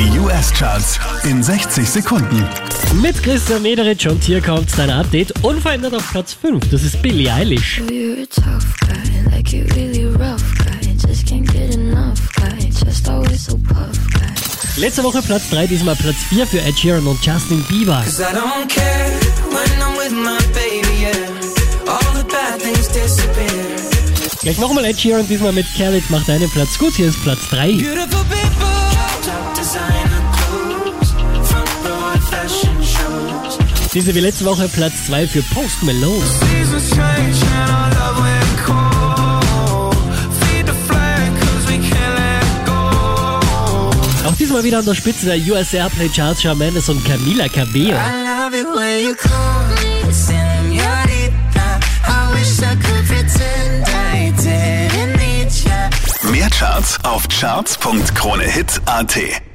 Die US-Charts in 60 Sekunden. Mit Christian Mederich und hier kommt dein Update. Unverändert auf Platz 5. Das ist Billie Eilish. Letzte Woche Platz 3, diesmal Platz 4 für Ed Sheeran und Justin Bieber. Gleich nochmal Ed Sheeran, diesmal mit Khaled macht einen Platz gut. Hier ist Platz 3. Diese wie letzte Woche Platz 2 für Post Malone. Auch diesmal wieder an der Spitze der US Airplay Charts Shawn Mendes und Camila Cabello. Mehr Charts auf charts.kronehit.at.